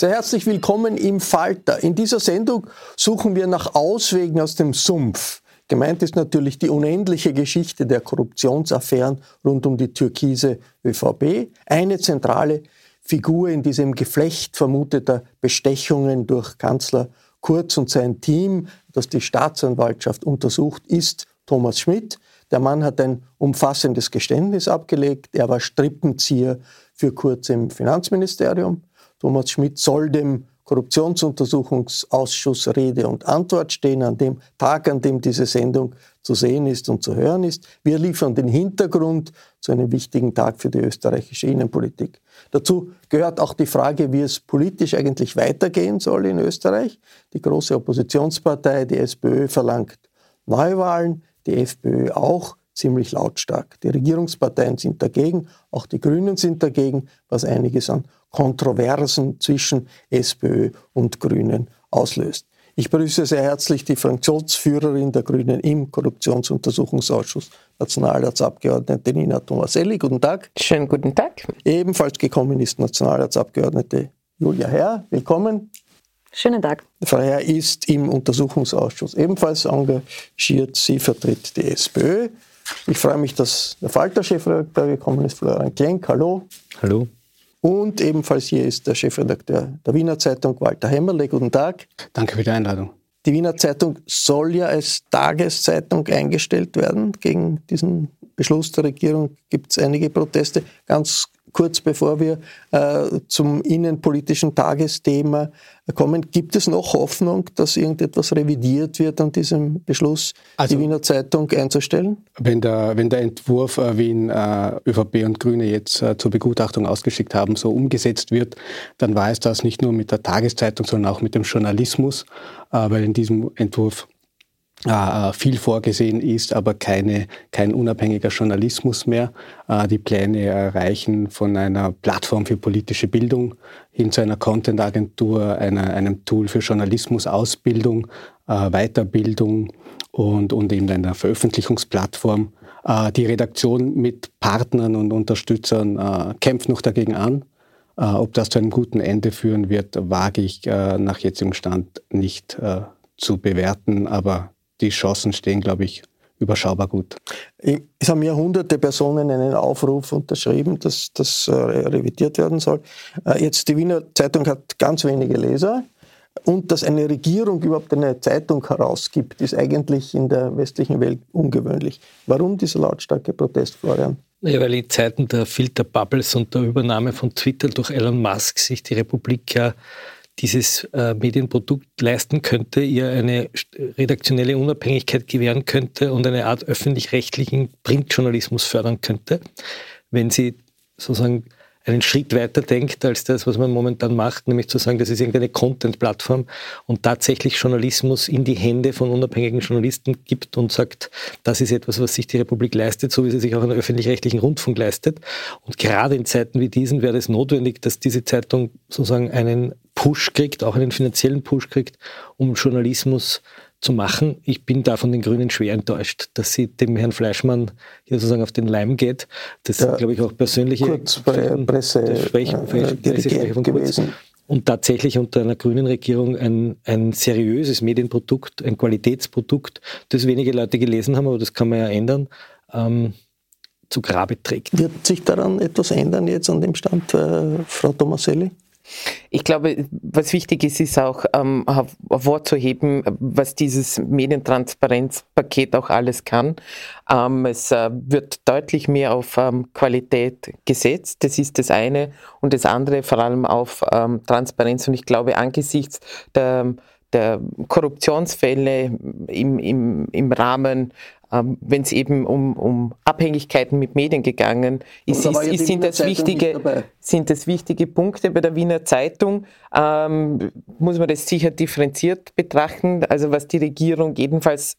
Sehr herzlich willkommen im Falter. In dieser Sendung suchen wir nach Auswegen aus dem Sumpf. Gemeint ist natürlich die unendliche Geschichte der Korruptionsaffären rund um die türkise ÖVP. Eine zentrale Figur in diesem Geflecht vermuteter Bestechungen durch Kanzler Kurz und sein Team, das die Staatsanwaltschaft untersucht, ist Thomas Schmidt. Der Mann hat ein umfassendes Geständnis abgelegt. Er war Strippenzieher für Kurz im Finanzministerium. Thomas Schmidt soll dem Korruptionsuntersuchungsausschuss Rede und Antwort stehen an dem Tag, an dem diese Sendung zu sehen ist und zu hören ist. Wir liefern den Hintergrund zu einem wichtigen Tag für die österreichische Innenpolitik. Dazu gehört auch die Frage, wie es politisch eigentlich weitergehen soll in Österreich. Die große Oppositionspartei, die SPÖ, verlangt Neuwahlen, die FPÖ auch ziemlich lautstark. Die Regierungsparteien sind dagegen, auch die Grünen sind dagegen, was einiges an Kontroversen zwischen SPÖ und Grünen auslöst. Ich begrüße sehr herzlich die Fraktionsführerin der Grünen im Korruptionsuntersuchungsausschuss, Nationalratsabgeordnete Nina Tomaselli. Guten Tag. Schönen guten Tag. Ebenfalls gekommen ist Nationalratsabgeordnete Julia Herr. Willkommen. Schönen Tag. Frau Herr ist im Untersuchungsausschuss ebenfalls engagiert. Sie vertritt die SPÖ. Ich freue mich, dass der Falter-Chefredakteur gekommen ist, Florian Klenk. Hallo. Hallo. Und ebenfalls hier ist der Chefredakteur der Wiener Zeitung, Walter Hämmerle. Guten Tag. Danke für die Einladung. Die Wiener Zeitung soll ja als Tageszeitung eingestellt werden. Gegen diesen Beschluss der Regierung gibt es einige Proteste. Ganz kurz bevor wir äh, zum innenpolitischen Tagesthema kommen, gibt es noch Hoffnung, dass irgendetwas revidiert wird an diesem Beschluss, also, die Wiener Zeitung einzustellen? Wenn der, wenn der Entwurf, äh, wie ihn äh, ÖVP und Grüne jetzt äh, zur Begutachtung ausgeschickt haben, so umgesetzt wird, dann war es das nicht nur mit der Tageszeitung, sondern auch mit dem Journalismus, weil in diesem Entwurf viel vorgesehen ist, aber keine, kein unabhängiger Journalismus mehr. Äh, die Pläne reichen von einer Plattform für politische Bildung hin zu einer Content-Agentur, einer, einem Tool für Journalismusausbildung, Weiterbildung und, und eben einer Veröffentlichungsplattform. Die Redaktion mit Partnern und Unterstützern kämpft noch dagegen an. Ob das zu einem guten Ende führen wird, wage ich nach jetzigem Stand nicht zu bewerten, aber die Chancen stehen, glaube ich, überschaubar gut. Es haben ja hunderte Personen einen Aufruf unterschrieben, dass das äh, revidiert werden soll. Äh, jetzt die Wiener Zeitung hat ganz wenige Leser. Und dass eine Regierung überhaupt eine Zeitung herausgibt, ist eigentlich in der westlichen Welt ungewöhnlich. Warum dieser lautstarke Protest, Florian? Ja, weil in Zeiten der Filterbubbles und der Übernahme von Twitter durch Elon Musk sich die Republik ja dieses äh, Medienprodukt leisten könnte, ihr eine redaktionelle Unabhängigkeit gewähren könnte und eine Art öffentlich-rechtlichen Printjournalismus fördern könnte, wenn sie sozusagen einen Schritt weiter denkt als das, was man momentan macht, nämlich zu sagen, das ist irgendeine Content-Plattform und tatsächlich Journalismus in die Hände von unabhängigen Journalisten gibt und sagt, das ist etwas, was sich die Republik leistet, so wie sie sich auch einen öffentlich-rechtlichen Rundfunk leistet. Und gerade in Zeiten wie diesen wäre es notwendig, dass diese Zeitung sozusagen einen Push kriegt, auch einen finanziellen Push kriegt, um Journalismus zu machen. Ich bin da von den Grünen schwer enttäuscht, dass sie dem Herrn Fleischmann hier sozusagen auf den Leim geht. Das sind, glaube ich, auch persönliche kurz bei Presse, Sprech, äh, Presse von gewesen. Und tatsächlich unter einer grünen Regierung ein, ein seriöses Medienprodukt, ein Qualitätsprodukt, das wenige Leute gelesen haben, aber das kann man ja ändern, ähm, zu Grabe trägt. Wird sich daran etwas ändern jetzt an dem Stand, äh, Frau Tomaselli? Ich glaube, was wichtig ist, ist auch ähm, hervorzuheben, was dieses Medientransparenzpaket auch alles kann. Ähm, es äh, wird deutlich mehr auf ähm, Qualität gesetzt, das ist das eine. Und das andere vor allem auf ähm, Transparenz. Und ich glaube, angesichts der der Korruptionsfälle im, im, im Rahmen ähm, wenn es eben um, um Abhängigkeiten mit Medien gegangen ist, ist, ist sind, das wichtige, sind das wichtige Punkte bei der Wiener Zeitung. Ähm, muss man das sicher differenziert betrachten. Also was die Regierung jedenfalls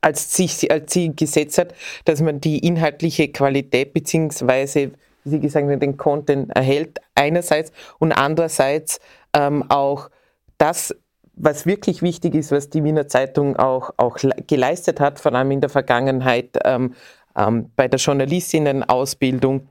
als Ziel, als Ziel gesetzt hat, dass man die inhaltliche Qualität beziehungsweise wie Sie gesagt haben, den Content erhält einerseits und andererseits ähm, auch das was wirklich wichtig ist, was die Wiener Zeitung auch, auch geleistet hat, vor allem in der Vergangenheit ähm, ähm, bei der Journalistinnenausbildung,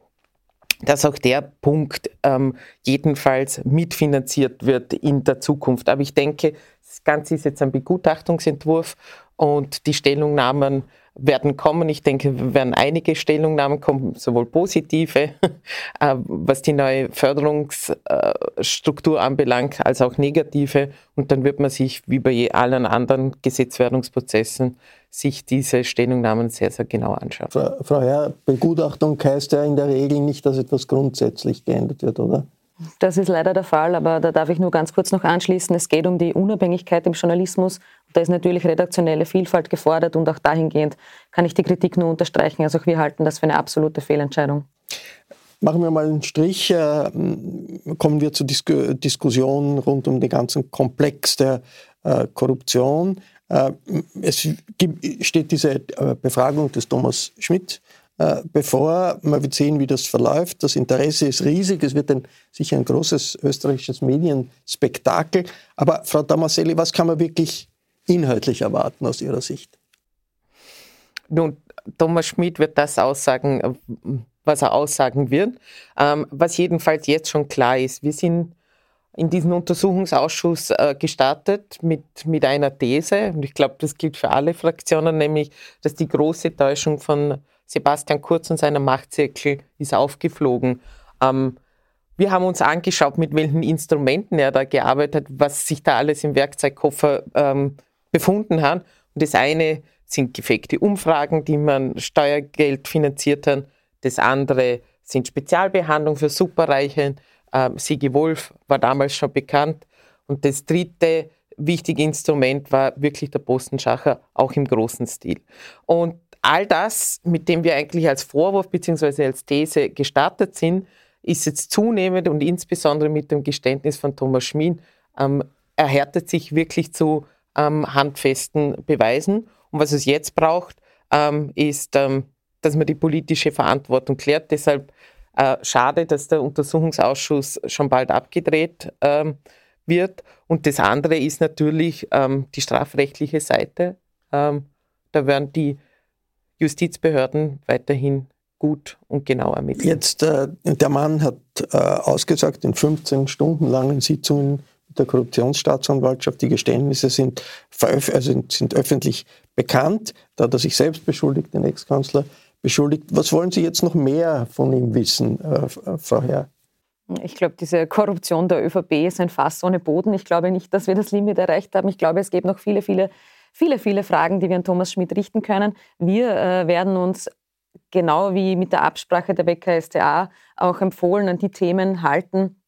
dass auch der Punkt ähm, jedenfalls mitfinanziert wird in der Zukunft. Aber ich denke, das Ganze ist jetzt ein Begutachtungsentwurf und die Stellungnahmen werden kommen. Ich denke, werden einige Stellungnahmen kommen, sowohl positive, äh, was die neue Förderungsstruktur anbelangt, als auch negative. Und dann wird man sich, wie bei allen anderen Gesetzwerdungsprozessen, sich diese Stellungnahmen sehr, sehr genau anschauen. Frau, Frau Herr, Begutachtung heißt ja in der Regel nicht, dass etwas grundsätzlich geändert wird, oder? Das ist leider der Fall, aber da darf ich nur ganz kurz noch anschließen. Es geht um die Unabhängigkeit im Journalismus. Da ist natürlich redaktionelle Vielfalt gefordert und auch dahingehend kann ich die Kritik nur unterstreichen. Also auch wir halten das für eine absolute Fehlentscheidung. Machen wir mal einen Strich. Äh, kommen wir zur Diskussion rund um den ganzen Komplex der äh, Korruption. Äh, es steht diese Befragung des Thomas Schmidt äh, bevor. Man wird sehen, wie das verläuft. Das Interesse ist riesig. Es wird ein, sicher ein großes österreichisches Medienspektakel. Aber Frau Damaselli, was kann man wirklich inhaltlich erwarten aus Ihrer Sicht? Nun, Thomas Schmidt wird das aussagen, was er aussagen wird. Ähm, was jedenfalls jetzt schon klar ist, wir sind in diesen Untersuchungsausschuss äh, gestartet mit, mit einer These, und ich glaube, das gilt für alle Fraktionen, nämlich, dass die große Täuschung von Sebastian Kurz und seiner Machtzirkel ist aufgeflogen. Ähm, wir haben uns angeschaut, mit welchen Instrumenten er da gearbeitet hat, was sich da alles im Werkzeugkoffer ähm, befunden hat. Und das eine sind gefakte Umfragen, die man Steuergeld finanziert hat. Das andere sind Spezialbehandlungen für Superreiche. Ähm, Sigi Wolf war damals schon bekannt. Und das dritte wichtige Instrument war wirklich der Postenschacher, auch im großen Stil. Und all das, mit dem wir eigentlich als Vorwurf bzw. als These gestartet sind, ist jetzt zunehmend und insbesondere mit dem Geständnis von Thomas Schmid ähm, erhärtet sich wirklich zu ähm, handfesten Beweisen. Und was es jetzt braucht, ähm, ist, ähm, dass man die politische Verantwortung klärt. Deshalb äh, schade, dass der Untersuchungsausschuss schon bald abgedreht ähm, wird. Und das andere ist natürlich ähm, die strafrechtliche Seite. da werden die Justizbehörden weiterhin gut und genau ermitteln. Jetzt, äh, der Mann hat äh, ausgesagt in 15 Stunden langen Sitzungen mit der Korruptionsstaatsanwaltschaft, die Geständnisse sind, also sind öffentlich bekannt. Da hat er sich selbst beschuldigt, den Ex-Kanzler beschuldigt. Was wollen Sie jetzt noch mehr von ihm wissen, äh, Frau Herr? Ich glaube, diese Korruption der ÖVP ist ein Fass ohne Boden. Ich glaube nicht, dass wir das Limit erreicht haben. Ich glaube, es gibt noch viele, viele, viele, viele Fragen, die wir an Thomas Schmidt richten können. Wir äh, werden uns genau wie mit der Absprache der WKStA auch empfohlen an die Themen halten,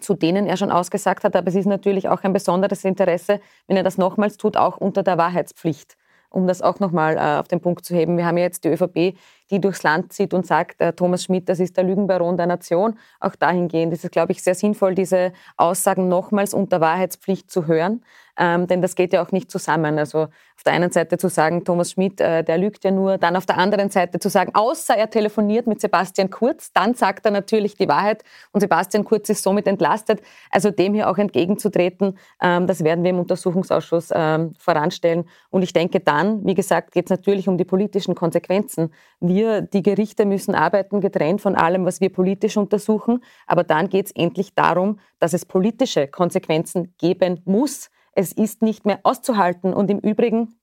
zu denen er schon ausgesagt hat. Aber es ist natürlich auch ein besonderes Interesse, wenn er das nochmals tut, auch unter der Wahrheitspflicht um das auch nochmal äh, auf den Punkt zu heben. Wir haben ja jetzt die ÖVP, die durchs Land zieht und sagt, äh, Thomas Schmidt, das ist der Lügenbaron der Nation. Auch dahingehend ist es, glaube ich, sehr sinnvoll, diese Aussagen nochmals unter Wahrheitspflicht zu hören. Ähm, denn das geht ja auch nicht zusammen. Also auf der einen Seite zu sagen, Thomas Schmidt, äh, der lügt ja nur, dann auf der anderen Seite zu sagen, außer er telefoniert mit Sebastian Kurz, dann sagt er natürlich die Wahrheit und Sebastian Kurz ist somit entlastet. Also dem hier auch entgegenzutreten, ähm, das werden wir im Untersuchungsausschuss ähm, voranstellen. Und ich denke dann, wie gesagt, geht es natürlich um die politischen Konsequenzen. Wir, die Gerichte, müssen arbeiten, getrennt von allem, was wir politisch untersuchen. Aber dann geht es endlich darum, dass es politische Konsequenzen geben muss es ist nicht mehr auszuhalten. Und im Übrigen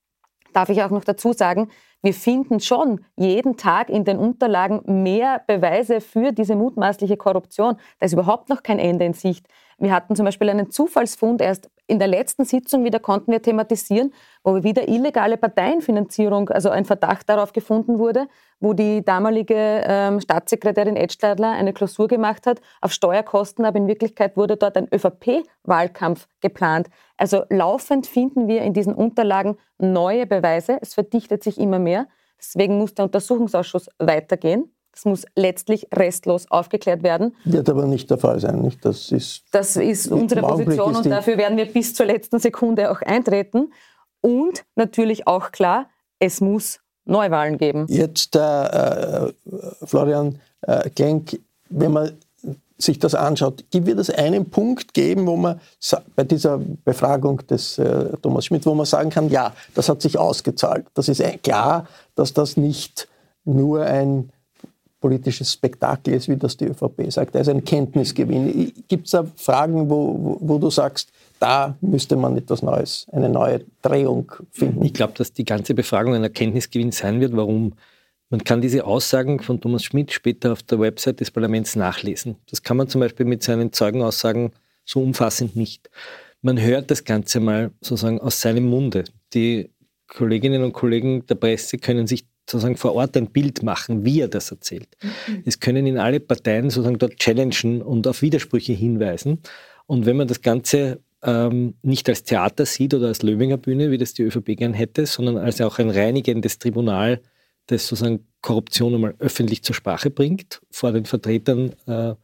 darf ich auch noch dazu sagen, wir finden schon jeden Tag in den Unterlagen mehr Beweise für diese mutmaßliche Korruption. Da ist überhaupt noch kein Ende in Sicht. Wir hatten zum Beispiel einen Zufallsfund erst in der letzten Sitzung wieder konnten wir thematisieren, wo wieder illegale Parteienfinanzierung, also ein Verdacht darauf gefunden wurde, wo die damalige ähm, Staatssekretärin Edstadler eine Klausur gemacht hat auf Steuerkosten, aber in Wirklichkeit wurde dort ein ÖVP-Wahlkampf geplant. Also laufend finden wir in diesen Unterlagen neue Beweise. Es verdichtet sich immer mehr. Deswegen muss der Untersuchungsausschuss weitergehen. Es muss letztlich restlos aufgeklärt werden. Wird aber nicht der Fall sein. Nicht? Das ist, das ist unsere Position ist und dafür werden wir bis zur letzten Sekunde auch eintreten. Und natürlich auch klar, es muss Neuwahlen geben. Jetzt, äh, äh Florian äh, Klenk, wenn man sich das anschaut, wird es einen Punkt geben, wo man bei dieser Befragung des äh, Thomas Schmidt, wo man sagen kann, ja, das hat sich ausgezahlt. Das ist klar, dass das nicht nur ein politisches Spektakel ist, wie das die ÖVP sagt. Also ein Kenntnisgewinn. Gibt es da Fragen, wo, wo, wo, du sagst, da müsste man etwas Neues, eine neue Drehung finden? Ich glaube, dass die ganze Befragung ein Erkenntnisgewinn sein wird. Warum? Man kann diese Aussagen von Thomas Schmidt später auf der Website des Parlaments nachlesen. Das kann man zum Beispiel mit seinen Zeugenaussagen so umfassend nicht. Man hört das Ganze mal sozusagen aus seinem Munde. Die Kolleginnen und Kollegen der Presse können sich sozusagen vor Ort ein Bild machen, wie er das erzählt. Mhm. Es können ihn alle Parteien sozusagen dort challengen und auf Widersprüche hinweisen. Und wenn man das Ganze ähm, nicht als Theater sieht oder als Löwinger Bühne, wie das die ÖVP gern hätte, sondern als auch ein reinigendes Tribunal, das sozusagen Korruption einmal öffentlich zur Sprache bringt, vor den Vertretern äh,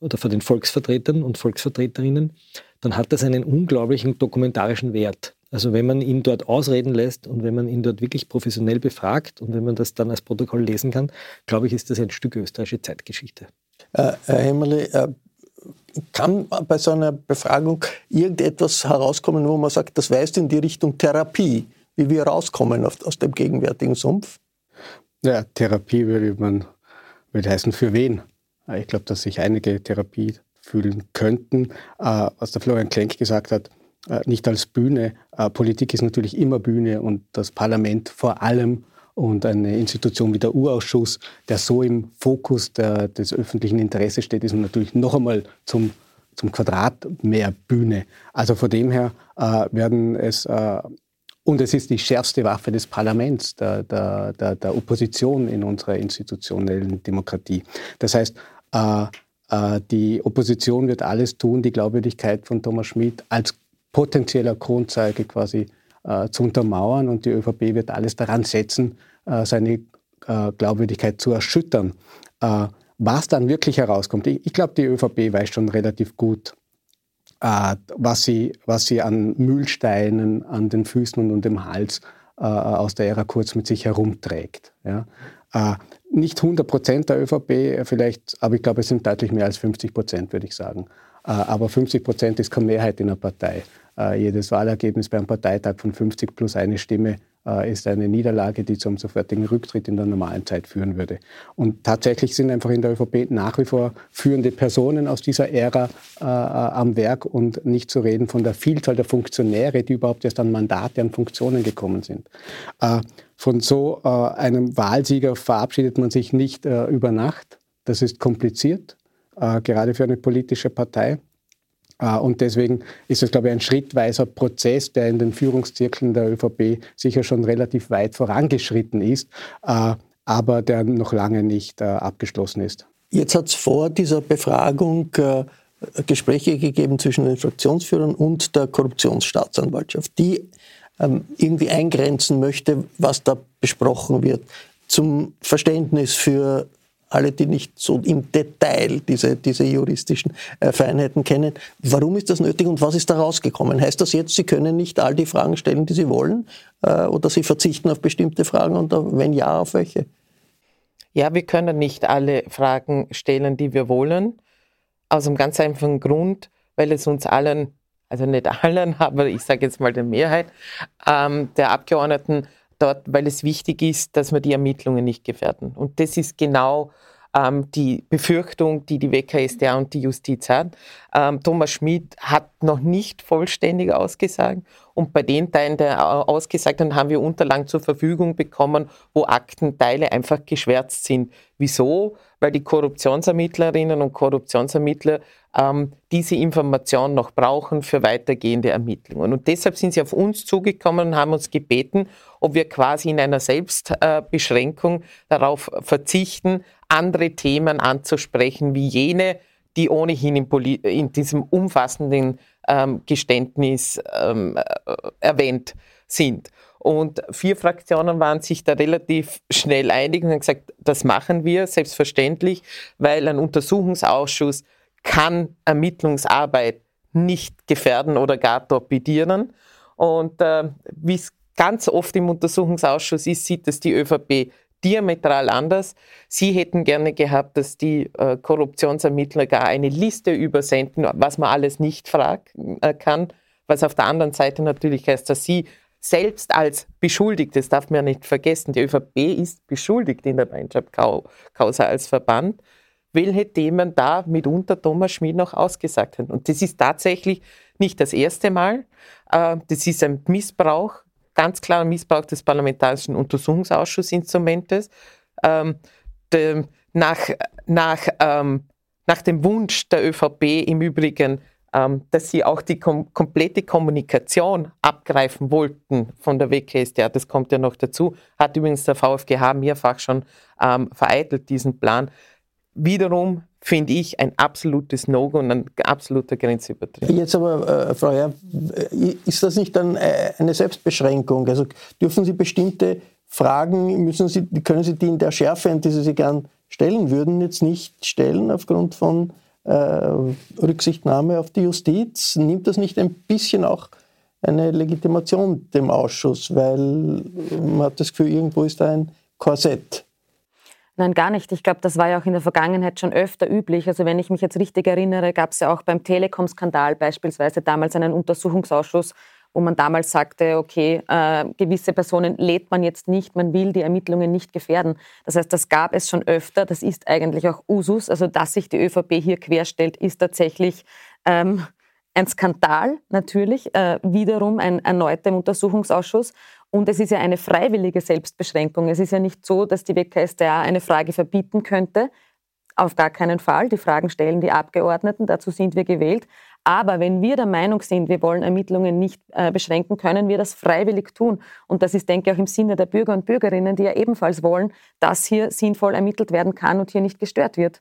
oder vor den Volksvertretern und Volksvertreterinnen, dann hat das einen unglaublichen dokumentarischen Wert. Also wenn man ihn dort ausreden lässt und wenn man ihn dort wirklich professionell befragt und wenn man das dann als Protokoll lesen kann, glaube ich, ist das ein Stück österreichische Zeitgeschichte. Äh, Herr Hemmerle, äh, kann bei so einer Befragung irgendetwas herauskommen, wo man sagt, das weist in die Richtung Therapie, wie wir rauskommen aus dem gegenwärtigen Sumpf? Ja, Therapie würde man würde heißen, für wen? Ich glaube, dass sich einige Therapie fühlen könnten. Äh, was der Florian Klenk gesagt hat, äh, nicht als Bühne. Äh, Politik ist natürlich immer Bühne und das Parlament vor allem und eine Institution wie der U-Ausschuss, der so im Fokus der, des öffentlichen Interesses steht, ist natürlich noch einmal zum, zum Quadrat mehr Bühne. Also von dem her äh, werden es, äh, und es ist die schärfste Waffe des Parlaments, der, der, der, der Opposition in unserer institutionellen Demokratie. Das heißt, äh, äh die Opposition wird alles tun, die Glaubwürdigkeit von Thomas Schmidt als potenzieller Kronzeuge quasi äh, zu untermauern und die ÖVP wird alles daran setzen, äh, seine äh, Glaubwürdigkeit zu erschüttern. Äh, was dann wirklich herauskommt, ich, ich glaube, die ÖVP weiß schon relativ gut, äh, was, sie, was sie an Mühlsteinen an den Füßen und dem Hals äh, aus der Ära kurz mit sich herumträgt. Ja? nicht 100 Prozent der ÖVP vielleicht, aber ich glaube, es sind deutlich mehr als 50 Prozent, würde ich sagen. Aber 50 Prozent ist keine Mehrheit in der Partei. Äh, jedes Wahlergebnis beim Parteitag von 50 plus eine Stimme äh, ist eine Niederlage, die zum sofortigen Rücktritt in der normalen Zeit führen würde. Und tatsächlich sind einfach in der ÖVP nach wie vor führende Personen aus dieser Ära äh, am Werk und nicht zu reden von der Vielzahl der Funktionäre, die überhaupt erst an Mandate, an Funktionen gekommen sind. Äh, von so äh, einem Wahlsieger verabschiedet man sich nicht äh, über Nacht. Das ist kompliziert. Äh, gerade für eine politische Partei. Äh, und deswegen ist es, glaube ich, ein schrittweiser Prozess, der in den Führungszirkeln der ÖVP sicher schon relativ weit vorangeschritten ist, äh, aber der noch lange nicht abgeschlossen ist. Jetzt hat es vor dieser Befragung Gespräche gegeben zwischen den Fraktionsführern und der Korruptionsstaatsanwaltschaft, die ähm, irgendwie eingrenzen möchte, was da besprochen wird. Zum Verständnis für alle, die nicht so im Detail diese, diese juristischen äh, Feinheiten kennen. Warum ist das nötig und was ist da rausgekommen? Heißt das jetzt, Sie können nicht all die Fragen stellen, die Sie wollen? Äh, oder Sie verzichten auf bestimmte Fragen und wenn ja, auf welche? Ja, wir können nicht alle Fragen stellen, die wir wollen. Aus einem ganz einfachen Grund, weil es uns allen, also nicht allen, aber ich sage jetzt mal der Mehrheit ähm, der Abgeordneten dort, weil es wichtig ist, dass wir die Ermittlungen nicht gefährden. Und das ist genau ähm, die Befürchtung, die die WKStA und die Justiz hat. Ähm, Thomas Schmidt hat noch nicht vollständig ausgesagt und bei den Teilen, der ausgesagt hat, haben wir Unterlagen zur Verfügung bekommen, wo Aktenteile einfach geschwärzt sind. Wieso? Weil die Korruptionsermittlerinnen und Korruptionsermittler ähm, diese Information noch brauchen für weitergehende Ermittlungen. Und deshalb sind sie auf uns zugekommen und haben uns gebeten, ob wir quasi in einer Selbstbeschränkung darauf verzichten, andere Themen anzusprechen, wie jene, die ohnehin in, in diesem umfassenden ähm, Geständnis ähm, äh, erwähnt sind. Und vier Fraktionen waren sich da relativ schnell einig und haben gesagt, das machen wir selbstverständlich, weil ein Untersuchungsausschuss kann Ermittlungsarbeit nicht gefährden oder gar torpedieren. Und äh, wie es ganz oft im Untersuchungsausschuss ist, sieht es die ÖVP diametral anders. Sie hätten gerne gehabt, dass die äh, Korruptionsermittler gar eine Liste übersenden, was man alles nicht fragen äh, kann, was auf der anderen Seite natürlich heißt, dass sie selbst als beschuldigt, das darf man ja nicht vergessen, die ÖVP ist beschuldigt in der Weinschab-Causa als Verband, welche Themen da mitunter Thomas Schmid noch ausgesagt hat. Und das ist tatsächlich nicht das erste Mal. Äh, das ist ein Missbrauch, ganz klarer Missbrauch des Parlamentarischen Untersuchungsausschussinstrumentes. Ähm, nach, nach, ähm, nach dem Wunsch der ÖVP im Übrigen, ähm, dass sie auch die kom komplette Kommunikation abgreifen wollten von der WKStA, das kommt ja noch dazu, hat übrigens der VfGH mehrfach schon ähm, vereitelt, diesen Plan wiederum finde ich ein absolutes No-Go und ein absoluter Grenzübertritt. Jetzt aber, äh, Frau Herr, äh, ist das nicht dann äh, eine Selbstbeschränkung? Also dürfen Sie bestimmte Fragen, müssen Sie, können Sie die in der Schärfe, in die Sie sie gern stellen würden, jetzt nicht stellen aufgrund von Rücksichtnahme auf die Justiz? Nimmt das nicht ein bisschen auch eine Legitimation dem Ausschuss, weil man hat das Gefühl, irgendwo ist da ein Korsett? Nein, gar nicht. Ich glaube, das war ja auch in der Vergangenheit schon öfter üblich. Also wenn ich mich jetzt richtig erinnere, gab es ja auch beim Telekom-Skandal beispielsweise damals einen Untersuchungsausschuss, wo man damals sagte, okay, äh, gewisse Personen lädt man jetzt nicht, man will die Ermittlungen nicht gefährden. Das heißt, das gab es schon öfter, das ist eigentlich auch Usus. Also dass sich die ÖVP hier querstellt, ist tatsächlich ähm, ein Skandal natürlich, äh, wiederum ein erneuter Untersuchungsausschuss. Und es ist ja eine freiwillige Selbstbeschränkung. Es ist ja nicht so, dass die WKStA eine Frage verbieten könnte. Auf gar keinen Fall. Die Fragen stellen die Abgeordneten, dazu sind wir gewählt. Aber wenn wir der Meinung sind, wir wollen Ermittlungen nicht äh, beschränken, können wir das freiwillig tun. Und das ist, denke ich, auch im Sinne der Bürger und Bürgerinnen, die ja ebenfalls wollen, dass hier sinnvoll ermittelt werden kann und hier nicht gestört wird.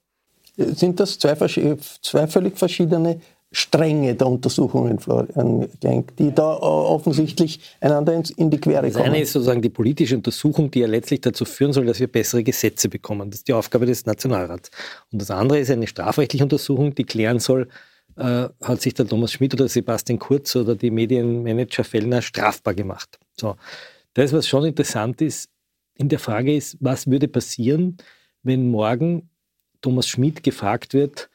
Sind das zwei, zwei völlig verschiedene Strenge der Untersuchungen, Florian Genk, die da äh, offensichtlich einander in die Quere kommen. Das eine ist sozusagen die politische Untersuchung, die ja letztlich dazu führen soll, dass wir bessere Gesetze bekommen. Das ist die Aufgabe des Nationalrats. Und das andere ist eine strafrechtliche Untersuchung, die klären soll, äh, hat sich der Thomas Schmidt oder Sebastian Kurz oder die Medienmanager Fellner strafbar gemacht. So. Das, was schon interessant ist, in der Frage ist, was würde passieren, wenn morgen Thomas Schmidt gefragt wird,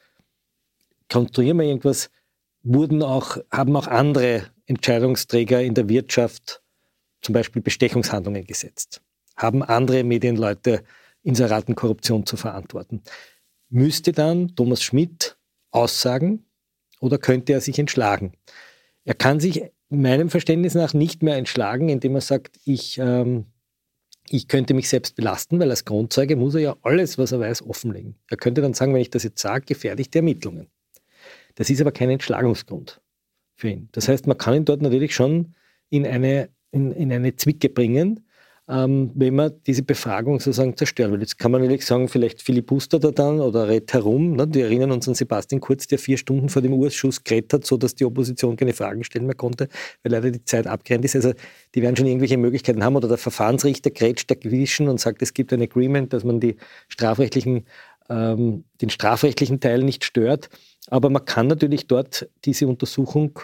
konstruieren wir irgendwas, wurden auch, haben auch andere Entscheidungsträger in der Wirtschaft zum Beispiel Bestechungshandlungen gesetzt, haben andere Medienleute Inseratenkorruption zu verantworten. Müsste dann Thomas Schmidt aussagen oder könnte er sich entschlagen? Er kann sich meinem Verständnis nach nicht mehr entschlagen, indem er sagt, ich ähm, ich könnte mich selbst belasten, weil als Grundzeuge muss er ja alles, was er weiß, offenlegen. Er könnte dann sagen, wenn ich das jetzt sage, gefährlich die Ermittlungen. Das ist aber kein Entschlagungsgrund für ihn. Das heißt, man kann ihn dort natürlich schon in eine, in, in eine Zwicke bringen, ähm, wenn man diese Befragung sozusagen zerstören will. Jetzt kann man natürlich sagen, vielleicht Philipp Buster da dann oder redet herum. Ne? Die erinnern uns an Sebastian Kurz, der vier Stunden vor dem Urschuss geredet hat, sodass die Opposition keine Fragen stellen mehr konnte, weil leider die Zeit abgerennt ist. Also die werden schon irgendwelche Möglichkeiten haben oder der Verfahrensrichter grätscht dazwischen und sagt, es gibt ein Agreement, dass man die strafrechtlichen, ähm, den strafrechtlichen Teil nicht stört. Aber man kann natürlich dort diese Untersuchung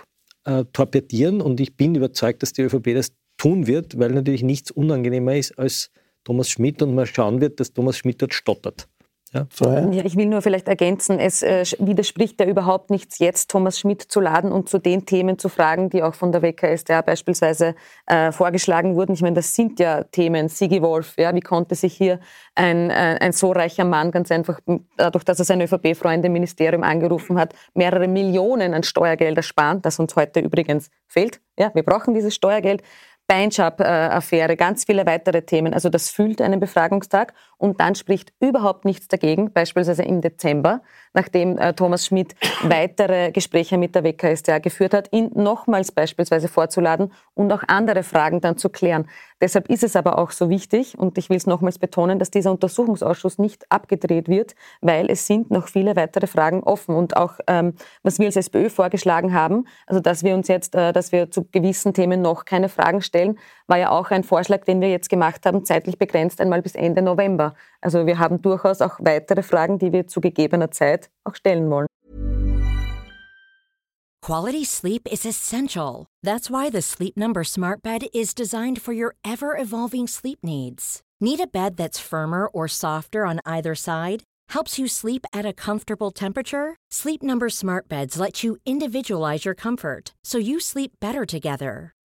äh, torpedieren und ich bin überzeugt, dass die ÖVP das tun wird, weil natürlich nichts unangenehmer ist als Thomas Schmidt und man schauen wird, dass Thomas Schmidt dort stottert. Ja. ja. ich will nur vielleicht ergänzen, es äh, widerspricht ja überhaupt nichts, jetzt Thomas Schmidt zu laden und zu den Themen zu fragen, die auch von der WKStA beispielsweise äh, vorgeschlagen wurden. Ich meine, das sind ja Themen. Sigi Wolf, ja, wie konnte sich hier ein, ein, äh, ein so reicher Mann ganz einfach, dadurch, dass er seine ÖVP-Freunde im Ministerium angerufen hat, mehrere Millionen an Steuergelder sparen, das uns heute übrigens fehlt. Ja, wir brauchen dieses Steuergeld. Beinschab-Affäre, ganz viele weitere Themen. Also das füllt einen Befragungstag und dann spricht überhaupt nichts dagegen, beispielsweise im Dezember, nachdem äh, Thomas Schmidt weitere Gespräche mit der WKStA geführt hat, ihn nochmals beispielsweise vorzuladen und auch andere Fragen dann zu klären. Deshalb ist es aber auch so wichtig, und ich will es nochmals betonen, dass dieser Untersuchungsausschuss nicht abgedreht wird, weil es sind noch viele weitere Fragen offen. Und auch, ähm, was wir als SPÖ vorgeschlagen haben, also dass wir uns jetzt, äh, dass wir zu gewissen Themen noch keine Fragen stellen, war ja auch ein Vorschlag, den wir jetzt gemacht haben, zeitlich begrenzt einmal bis Ende November. Also wir haben durchaus auch weitere Fragen, die wir zu gegebener Zeit auch stellen wollen. Quality sleep is essential. That's why the Sleep Number Smart Bed is designed for your ever-evolving sleep needs. Need a bed that's firmer or softer on either side? Helps you sleep at a comfortable temperature? Sleep Number Smart Beds let you individualize your comfort so you sleep better together.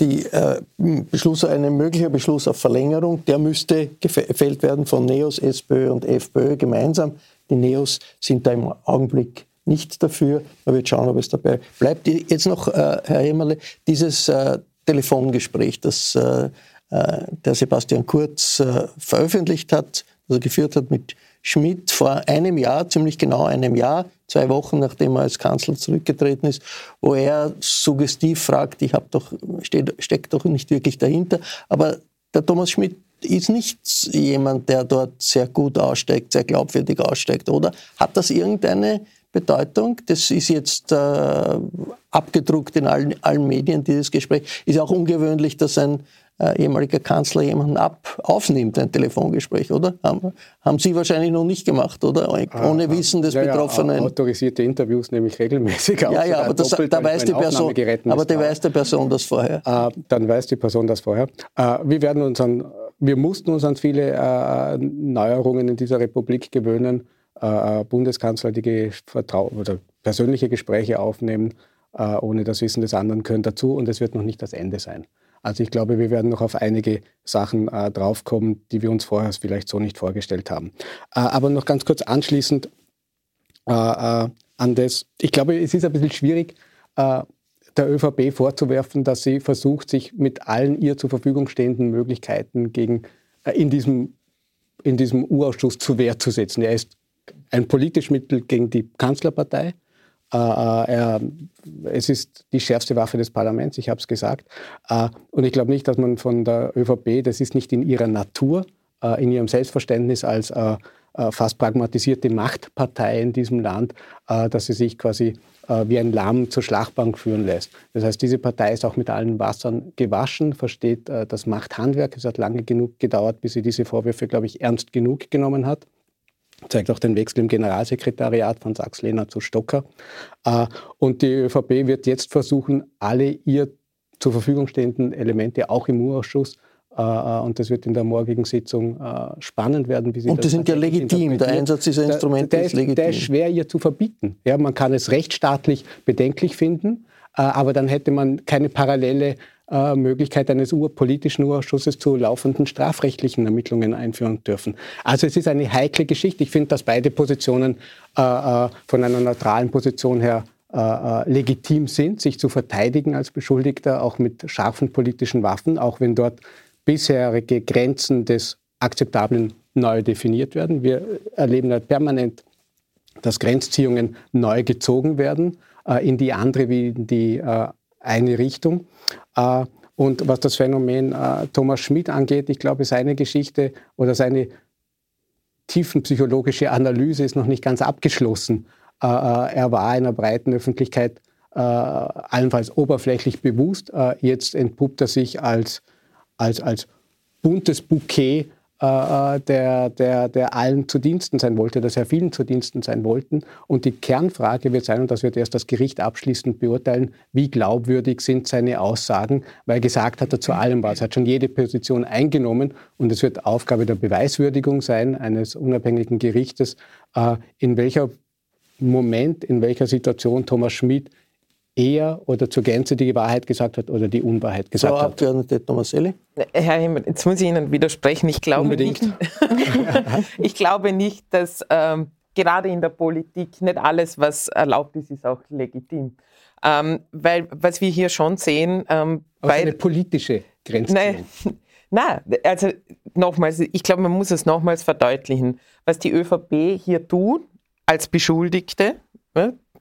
Die äh, Beschluss, ein möglicher Beschluss auf Verlängerung, der müsste gefällt werden von Neos, SPÖ und FPÖ gemeinsam. Die Neos sind da im Augenblick nicht dafür. Man wird schauen, ob es dabei bleibt. Jetzt noch, äh, Herr Hemmerle, dieses äh, Telefongespräch, das äh, äh, der Sebastian Kurz äh, veröffentlicht hat, also geführt hat mit Schmidt vor einem Jahr, ziemlich genau einem Jahr, zwei Wochen nachdem er als Kanzler zurückgetreten ist, wo er suggestiv fragt, ich habe doch, steckt doch nicht wirklich dahinter, aber der Thomas Schmidt ist nicht jemand, der dort sehr gut aussteigt, sehr glaubwürdig aussteigt, oder? Hat das irgendeine Bedeutung? Das ist jetzt äh, abgedruckt in allen, allen Medien, dieses Gespräch. Ist auch ungewöhnlich, dass ein äh, ehemaliger Kanzler jemanden ab, aufnimmt, ein Telefongespräch, oder? Haben, haben Sie wahrscheinlich noch nicht gemacht, oder? Ah, Ohne ah, Wissen des ja, Betroffenen. Ja, autorisierte Interviews nehme ich regelmäßig aus. Ja, ja, aber das, da weiß die Person, aber da weiß die Person das vorher. Äh, dann weiß die Person das vorher. Äh, wir werden uns an, wir mussten uns an viele äh, Neuerungen in dieser Republik gewöhnen. Äh, äh, Bundeskanzler, die Vertrau oder persönliche Gespräche aufnehmen, ohne das Wissen des anderen gehören dazu und es wird noch nicht das Ende sein. Also ich glaube, wir werden noch auf einige Sachen äh, draufkommen, die wir uns vorher vielleicht so nicht vorgestellt haben. Äh, aber noch ganz kurz anschließend äh, äh an das, ich glaube, es ist ein bisschen schwierig, äh, der ÖVP vorzuwerfen, dass sie versucht, sich mit allen ihr zur Verfügung stehenden Möglichkeiten gegen, äh, in, diesem, in diesem U-Ausschuss zur Wehr zu setzen. Er ist ein politisches Mittel gegen die Kanzlerpartei. Äh, äh, es ist die schärfste Waffe des Parlaments, ich habe es gesagt. Äh, und ich glaube nicht, dass man von der ÖVP, das ist nicht in ihrer Natur, in ihrem Selbstverständnis als fast pragmatisierte Machtpartei in diesem Land, dass sie sich quasi wie ein Lamm zur Schlachtbank führen lässt. Das heißt, diese Partei ist auch mit allen Wassern gewaschen, versteht das Machthandwerk. Es hat lange genug gedauert, bis sie diese Vorwürfe, glaube ich, ernst genug genommen hat zeigt auch den Wechsel im Generalsekretariat von Sachs-Lehner zu Stocker. Äh, und die ÖVP wird jetzt versuchen, alle ihr zur Verfügung stehenden Elemente auch im U-Ausschuss Äh, äh, und das wird in der morgigen Sitzung spannend werden. Wie Sie und die sind ja legitim, der Einsatz dieser Instrumente der, der ist legitim. Der ist schwer ihr zu verbieten. Ja, man kann es rechtsstaatlich bedenklich finden, aber dann hätte man keine parallele Möglichkeit eines politischen Urausschusses zu laufenden strafrechtlichen Ermittlungen einführen dürfen. Also es ist eine heikle Geschichte. Ich finde, dass beide Positionen von einer neutralen Position her legitim sind, sich zu verteidigen als Beschuldigter, auch mit scharfen politischen Waffen, auch wenn dort bisherige Grenzen des Akzeptablen neu definiert werden. Wir erleben halt permanent, dass Grenzziehungen neu gezogen werden äh, in die andere wie in die äh, eine Richtung. Äh, und was das Phänomen äh, Thomas Schmidt angeht, ich glaube, seine Geschichte oder seine tiefenpsychologische Analyse ist noch nicht ganz abgeschlossen. Äh, er war einer breiten Öffentlichkeit allenfalls oberflächlich bewusst. jetzt entpuppt er sich als als, als buntes Bouquet äh, der, der, der allen zu Diensten sein wollte, der sehr vielen zu Diensten sein wollten. Und die Kernfrage wird sein, und das wird erst das Gericht abschließend beurteilen, wie glaubwürdig sind seine Aussagen, weil gesagt hat er zu allem was. Er hat schon jede Position eingenommen und es wird Aufgabe der Beweiswürdigung sein eines unabhängigen Gerichtes, äh, in welcher Moment, in welcher Situation Thomas Schmidt eher oder zur Gänze die Wahrheit gesagt hat oder die Unwahrheit gesagt Frau hat. Abgeordnete Tomaselli? Herr Himmel, jetzt muss ich Ihnen widersprechen. Ich glaube Unbedingt. nicht, ich glaube nicht dass ähm, gerade in der Politik nicht alles, was erlaubt ist, ist auch legitim. Ähm, weil was wir hier schon sehen... Ähm, bei, eine politische Grenze. Nein, nein, also nochmals, ich glaube, man muss es nochmals verdeutlichen. Was die ÖVP hier tut als Beschuldigte,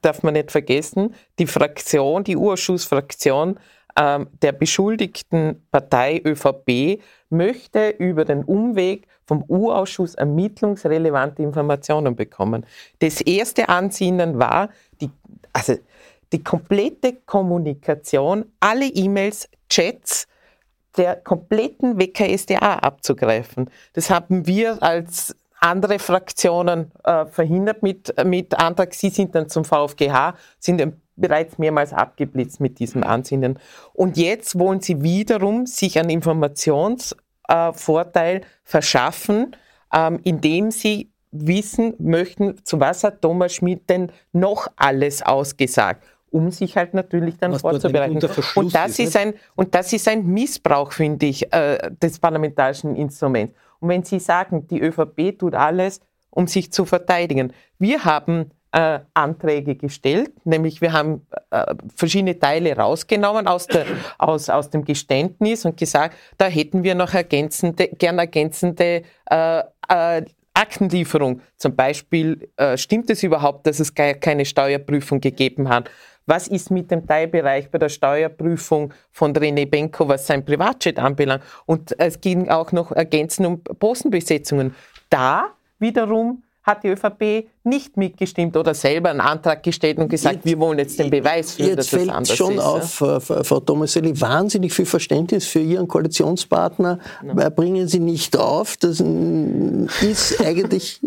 darf man nicht vergessen, die Fraktion, die Urschussfraktion ähm, der beschuldigten Partei ÖVP möchte über den Umweg vom U-Ausschuss ermittlungsrelevante Informationen bekommen. Das erste Ansinnen war, die, also die komplette Kommunikation, alle E-Mails, Chats der kompletten WKSDA abzugreifen. Das haben wir als andere Fraktionen äh, verhindert mit, mit Antrag. Sie sind dann zum VfGH, sind bereits mehrmals abgeblitzt mit diesem Ansinnen. Und jetzt wollen sie wiederum sich einen Informationsvorteil äh, verschaffen, ähm, indem sie wissen möchten, zu was hat Thomas Schmidt denn noch alles ausgesagt um sich halt natürlich dann Was vorzubereiten. Und das, ist, ist ein, und das ist ein Missbrauch, finde ich, äh, des parlamentarischen Instruments. Und wenn Sie sagen, die ÖVP tut alles, um sich zu verteidigen. Wir haben äh, Anträge gestellt, nämlich wir haben äh, verschiedene Teile rausgenommen aus, der, aus, aus dem Geständnis und gesagt, da hätten wir noch ergänzende, gern ergänzende äh, äh Aktenlieferung. Zum Beispiel, äh, stimmt es überhaupt, dass es keine Steuerprüfung gegeben hat? Was ist mit dem Teilbereich bei der Steuerprüfung von René Benko, was sein Privatjet anbelangt? Und es ging auch noch ergänzend um Postenbesetzungen. Da wiederum hat die ÖVP nicht mitgestimmt oder selber einen Antrag gestellt und gesagt, jetzt, wir wollen jetzt den Beweis führen, dass das anders schon ist. auf, ja? Frau Tomaselli, wahnsinnig viel Verständnis für Ihren Koalitionspartner ja. bringen Sie nicht auf. Das ist eigentlich,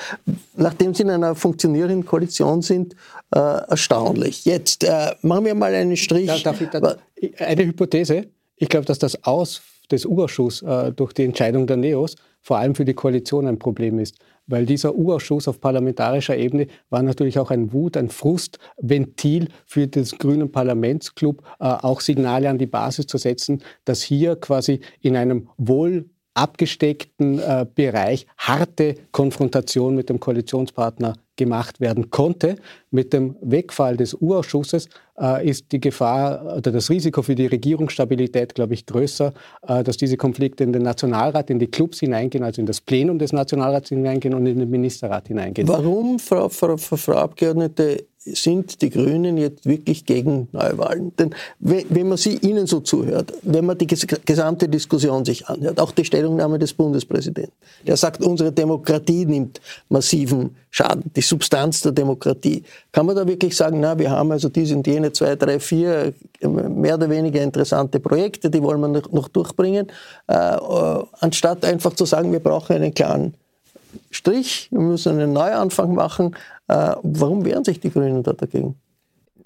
nachdem Sie in einer funktionierenden Koalition sind, äh, erstaunlich. Jetzt äh, machen wir mal einen Strich. Ja, darf ich da, eine Hypothese. Ich glaube, dass das Aus des U-Ausschusses äh, durch die Entscheidung der NEOS vor allem für die Koalition ein Problem ist weil dieser U-Ausschuss auf parlamentarischer Ebene war natürlich auch ein Wut, ein Frustventil für den grünen Parlamentsclub, äh, auch Signale an die Basis zu setzen, dass hier quasi in einem wohl abgesteckten äh, Bereich harte Konfrontation mit dem Koalitionspartner gemacht werden konnte. Mit dem Wegfall des Urausschusses äh, ist die Gefahr oder das Risiko für die Regierungsstabilität, glaube ich, größer, äh, dass diese Konflikte in den Nationalrat, in die Clubs hineingehen, also in das Plenum des Nationalrats hineingehen und in den Ministerrat hineingehen. Warum, Frau, Frau, Frau Abgeordnete, sind die Grünen jetzt wirklich gegen Neuwahlen? Denn wenn man sie ihnen so zuhört, wenn man die gesamte Diskussion sich anhört, auch die Stellungnahme des Bundespräsidenten, der sagt, unsere Demokratie nimmt massiven Schaden, die Substanz der Demokratie. Kann man da wirklich sagen, na, wir haben also diese und jene zwei, drei, vier mehr oder weniger interessante Projekte, die wollen wir noch durchbringen, äh, äh, anstatt einfach zu sagen, wir brauchen einen klaren Strich, wir müssen einen Neuanfang machen. Äh, warum wehren sich die Grünen da dagegen?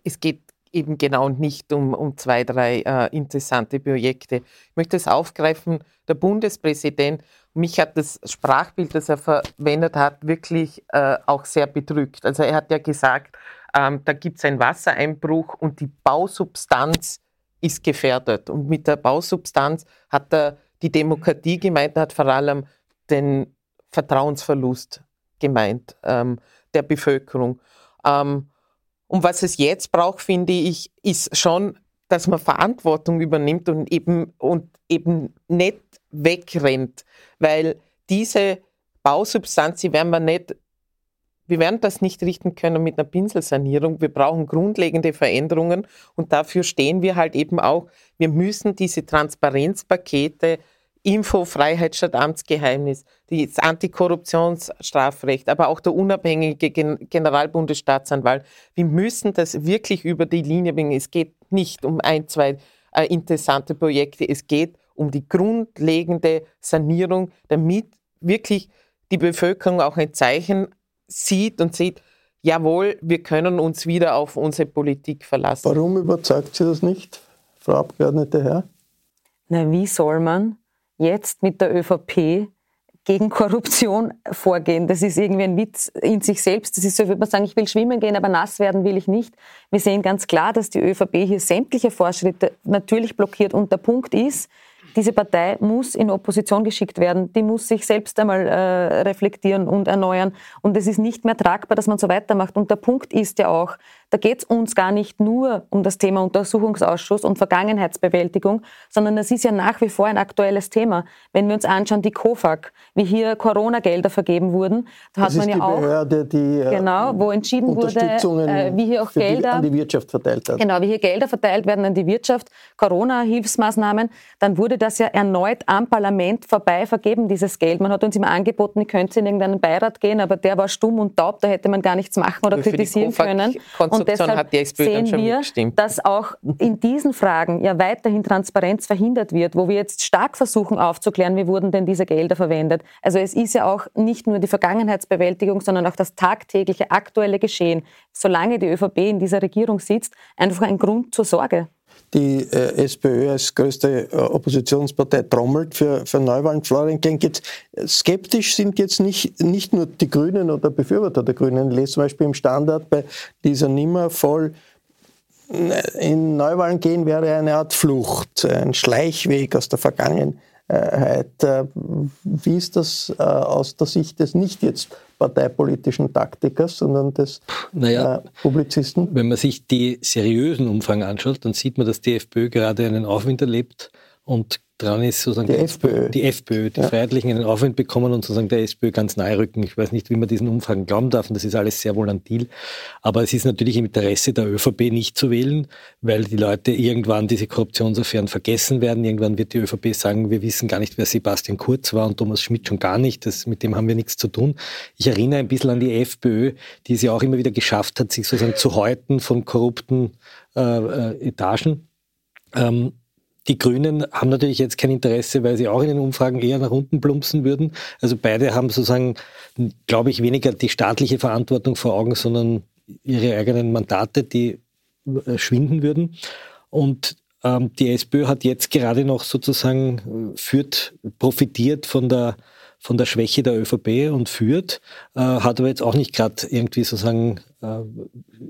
Es geht eben genau nicht um, um zwei, drei äh, interessante Projekte. Ich möchte es aufgreifen, der Bundespräsident, mich hat das Sprachbild, das er verwendet hat, wirklich äh, auch sehr bedrückt. Also er hat ja gesagt, ähm, da gibt es einen Wassereinbruch und die Bausubstanz ist gefährdet. Und mit der Bausubstanz hat er die Demokratie gemeint, hat vor allem den Vertrauensverlust gemeint ähm, der Bevölkerung. Ähm, und was es jetzt braucht, finde ich, ist schon, dass man Verantwortung übernimmt und eben, und eben nicht wegrennt, weil diese Bausubstanz, die werden wir nicht wir werden das nicht richten können mit einer Pinselsanierung. Wir brauchen grundlegende Veränderungen und dafür stehen wir halt eben auch. Wir müssen diese Transparenzpakete Infofreiheit statt Amtsgeheimnis, das Antikorruptionsstrafrecht, aber auch der unabhängige Generalbundesstaatsanwalt. Wir müssen das wirklich über die Linie bringen. Es geht nicht um ein, zwei äh, interessante Projekte. Es geht um die grundlegende Sanierung, damit wirklich die Bevölkerung auch ein Zeichen sieht und sieht, jawohl, wir können uns wieder auf unsere Politik verlassen. Warum überzeugt Sie das nicht, Frau Abgeordnete Herr? Na, wie soll man jetzt mit der ÖVP gegen Korruption vorgehen. Das ist irgendwie ein Witz in sich selbst. Das ist so, würde man sagen, ich will schwimmen gehen, aber nass werden will ich nicht. Wir sehen ganz klar, dass die ÖVP hier sämtliche Fortschritte natürlich blockiert. Und der Punkt ist, diese Partei muss in Opposition geschickt werden. Die muss sich selbst einmal äh, reflektieren und erneuern. Und es ist nicht mehr tragbar, dass man so weitermacht. Und der Punkt ist ja auch, da geht es uns gar nicht nur um das Thema Untersuchungsausschuss und Vergangenheitsbewältigung, sondern es ist ja nach wie vor ein aktuelles Thema. Wenn wir uns anschauen, die COFAG, wie hier Corona-Gelder vergeben wurden, da das hat man ja auch Behörde, die, äh, genau, wo entschieden wurde, äh, wie hier auch Gelder die, an die Wirtschaft verteilt hat. Genau, wie hier Gelder verteilt werden an die Wirtschaft, Corona-Hilfsmaßnahmen, dann wurde das ja erneut am Parlament vorbei vergeben, dieses Geld. Man hat uns immer angeboten, ihr könnt in irgendeinen Beirat gehen, aber der war stumm und taub, da hätte man gar nichts machen oder kritisieren können. Und deshalb sehen wir, dass auch in diesen Fragen ja weiterhin Transparenz verhindert wird, wo wir jetzt stark versuchen aufzuklären, wie wurden denn diese Gelder verwendet. Also es ist ja auch nicht nur die Vergangenheitsbewältigung, sondern auch das tagtägliche aktuelle Geschehen, solange die ÖVP in dieser Regierung sitzt, einfach ein Grund zur Sorge die äh, SPÖ als größte äh, Oppositionspartei trommelt für, für Neuwahlen. Florian Klenk, jetzt skeptisch sind jetzt nicht, nicht nur die Grünen oder Befürworter der Grünen. Ich lese zum Beispiel im Standard bei dieser Nimmer voll, in Neuwahlen gehen wäre eine Art Flucht, ein Schleichweg aus der Vergangenheit. Äh, wie ist das äh, aus der Sicht des nicht jetzt parteipolitischen Taktikers, sondern des naja, äh, Publizisten? Wenn man sich die seriösen Umfragen anschaut, dann sieht man, dass die FPÖ gerade einen Aufwind erlebt und dran ist, sozusagen die, FPÖ. Die FPÖ, die ja. Freiheitlichen einen Aufwind bekommen und sozusagen der SPÖ ganz nahe rücken. Ich weiß nicht, wie man diesen Umfragen glauben darf und das ist alles sehr volatil. Aber es ist natürlich im Interesse der ÖVP nicht zu wählen, weil die Leute irgendwann diese Korruptionsaffären vergessen werden. Irgendwann wird die ÖVP sagen, wir wissen gar nicht, wer Sebastian Kurz war und Thomas Schmidt schon gar nicht. Das, mit dem haben wir nichts zu tun. Ich erinnere ein bisschen an die FPÖ, die es ja auch immer wieder geschafft hat, sich sozusagen zu häuten von korrupten äh, äh, Etagen. Ähm, die Grünen haben natürlich jetzt kein Interesse, weil sie auch in den Umfragen eher nach unten plumpsen würden. Also beide haben sozusagen, glaube ich, weniger die staatliche Verantwortung vor Augen, sondern ihre eigenen Mandate, die äh, schwinden würden. Und ähm, die SPÖ hat jetzt gerade noch sozusagen äh, führt, profitiert von der von der Schwäche der ÖVP und führt, äh, hat aber jetzt auch nicht gerade irgendwie sozusagen, äh,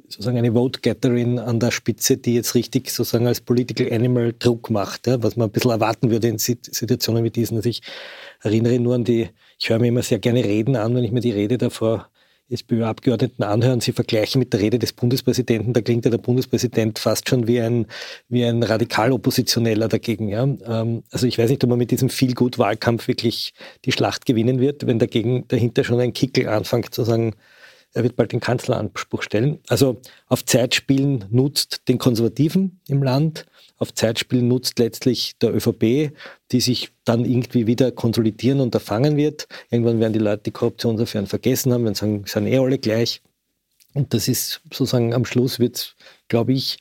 sozusagen eine Vote-Getterin an der Spitze, die jetzt richtig sozusagen als Political Animal Druck macht, ja, was man ein bisschen erwarten würde in Situationen wie diesen. Also ich erinnere nur an die, ich höre mir immer sehr gerne Reden an, wenn ich mir die Rede davor SPÖ-Abgeordneten anhören, sie vergleichen mit der Rede des Bundespräsidenten, da klingt ja der Bundespräsident fast schon wie ein, wie ein Radikal-Oppositioneller dagegen. Ja? Ähm, also ich weiß nicht, ob man mit diesem viel gut Wahlkampf wirklich die Schlacht gewinnen wird, wenn dagegen dahinter schon ein Kickel anfängt zu sagen, er wird bald den Kanzleranspruch stellen. Also auf Zeitspielen nutzt den Konservativen im Land, auf Zeitspielen nutzt letztlich der ÖVP, die sich dann irgendwie wieder konsolidieren und erfangen wird. Irgendwann werden die Leute die Korruptionsaffären vergessen haben, werden sagen, sind eh alle gleich. Und das ist sozusagen am Schluss wird es, glaube ich,